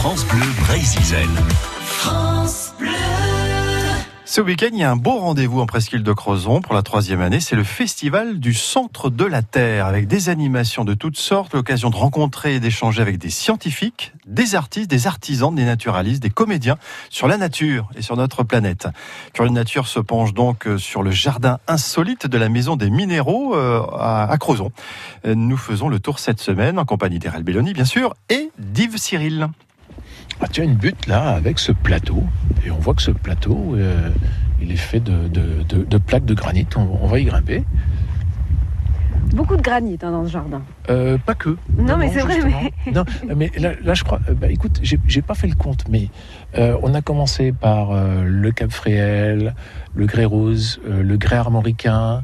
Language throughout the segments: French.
France Bleu Brésil. France Bleu. Ce week-end, il y a un beau rendez-vous en Presqu'île de Crozon pour la troisième année. C'est le festival du Centre de la Terre avec des animations de toutes sortes, l'occasion de rencontrer et d'échanger avec des scientifiques, des artistes, des artisans, des naturalistes, des comédiens sur la nature et sur notre planète. Curieux Nature se penche donc sur le jardin insolite de la Maison des Minéraux euh, à Crozon. Nous faisons le tour cette semaine en compagnie d'Erel Belloni, bien sûr, et d'Yves Cyril. Ah, tu as une butte là avec ce plateau. Et on voit que ce plateau, euh, il est fait de, de, de, de plaques de granit. On, on, va y grimper. Beaucoup de granit hein, dans ce jardin. Euh, pas que. Non, mais c'est vrai. Mais... non, mais là, là, je crois. Bah, écoute, j'ai pas fait le compte, mais euh, on a commencé par euh, le Cap Fréhel, le grès rose, euh, le grès armoricain,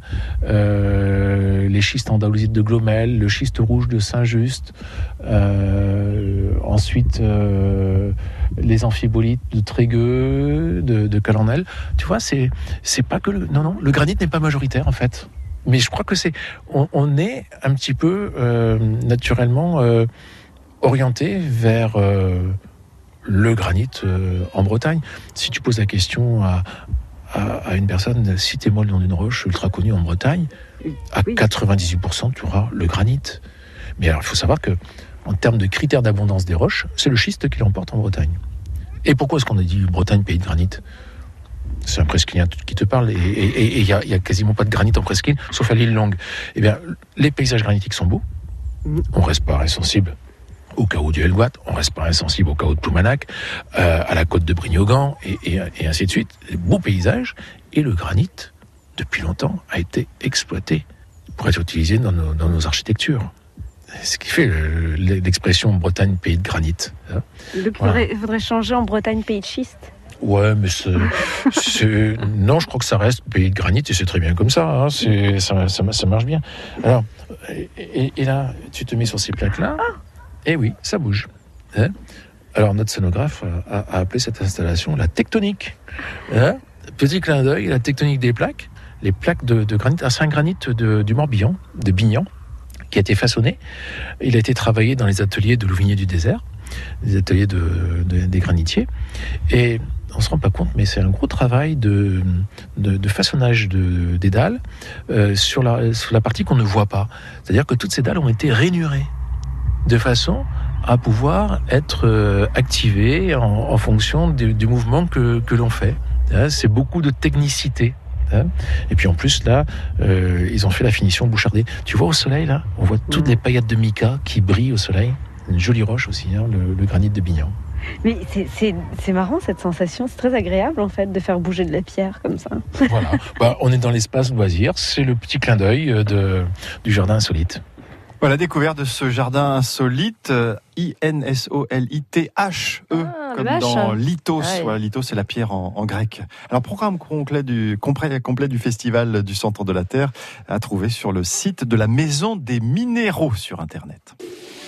les schistes andalousites de Glomel, le schiste rouge de Saint-Just, ensuite les amphibolites de Trégueux, de, de Calanel. Tu vois, c'est c'est pas que le. Non, non, le granit n'est pas majoritaire en fait mais je crois que c'est on, on, est un petit peu euh, naturellement euh, orienté vers euh, le granit euh, en Bretagne. Si tu poses la question à, à, à une personne, citez-moi le nom d'une roche ultra connue en Bretagne, à oui. 98% tu auras le granit. Mais alors il faut savoir que en termes de critères d'abondance des roches, c'est le schiste qui l'emporte en Bretagne. Et pourquoi est-ce qu'on a dit Bretagne pays de granit? C'est un presqu'îlien qui te parle, et il n'y a, quasiment pas de granit en presqu'île, sauf à l'île Longue. Eh bien, les paysages granitiques sont beaux, on reste pas insensible au chaos du Helgoat, on reste pas insensible au chaos de Ploumanac, euh, à la côte de Brignogan, et, ainsi de suite. Les beaux paysages, et le granit, depuis longtemps, a été exploité pour être utilisé dans nos architectures. Ce qui fait l'expression Bretagne pays de granit. Hein il faudrait, voilà. faudrait changer en Bretagne pays de schiste Ouais, mais c'est. non, je crois que ça reste pays de granit et c'est très bien comme ça, hein. ça, ça, ça. marche bien. Alors, et, et, là, tu te mets sur ces plaques-là, ah. et oui, ça bouge. Hein Alors, notre scénographe a, a, appelé cette installation la tectonique. Hein Petit clin d'œil, la tectonique des plaques. Les plaques de, de granit, c'est un granit de, du Morbihan, de Bignan, qui a été façonné. Il a été travaillé dans les ateliers de Louvigné du désert, les ateliers de, de, des granitiers. Et on se rend pas compte, mais c'est un gros travail de, de, façonnage de, des dalles euh, sur, la, sur la partie qu'on ne voit pas. C'est-à-dire que toutes ces dalles ont été rainurées de façon à pouvoir être euh, activées en, en fonction du, du, mouvement que, que l'on fait. Hein, c'est beaucoup de technicité. Hein. Et puis en plus, là, euh, ils ont fait la finition bouchardée. Tu vois au soleil, là, on voit toutes mmh. les paillettes de mica qui brillent au soleil. Une jolie roche aussi, hein, le, le granit de Bignan. Mais c'est marrant cette sensation, c'est très agréable en fait de faire bouger de la pierre comme ça. Voilà, bah, on est dans l'espace loisir, c'est le petit clin d'œil de, du jardin insolite. Voilà, découverte de ce jardin insolite, I-N-S-O-L-I-T-H-E, ah, comme dans lithos. Ah. Voilà, lithos, c'est la pierre en, en, grec. Alors, programme complet du, complet, complet du festival du Centre de la Terre à trouver sur le site de la Maison des Minéraux sur Internet.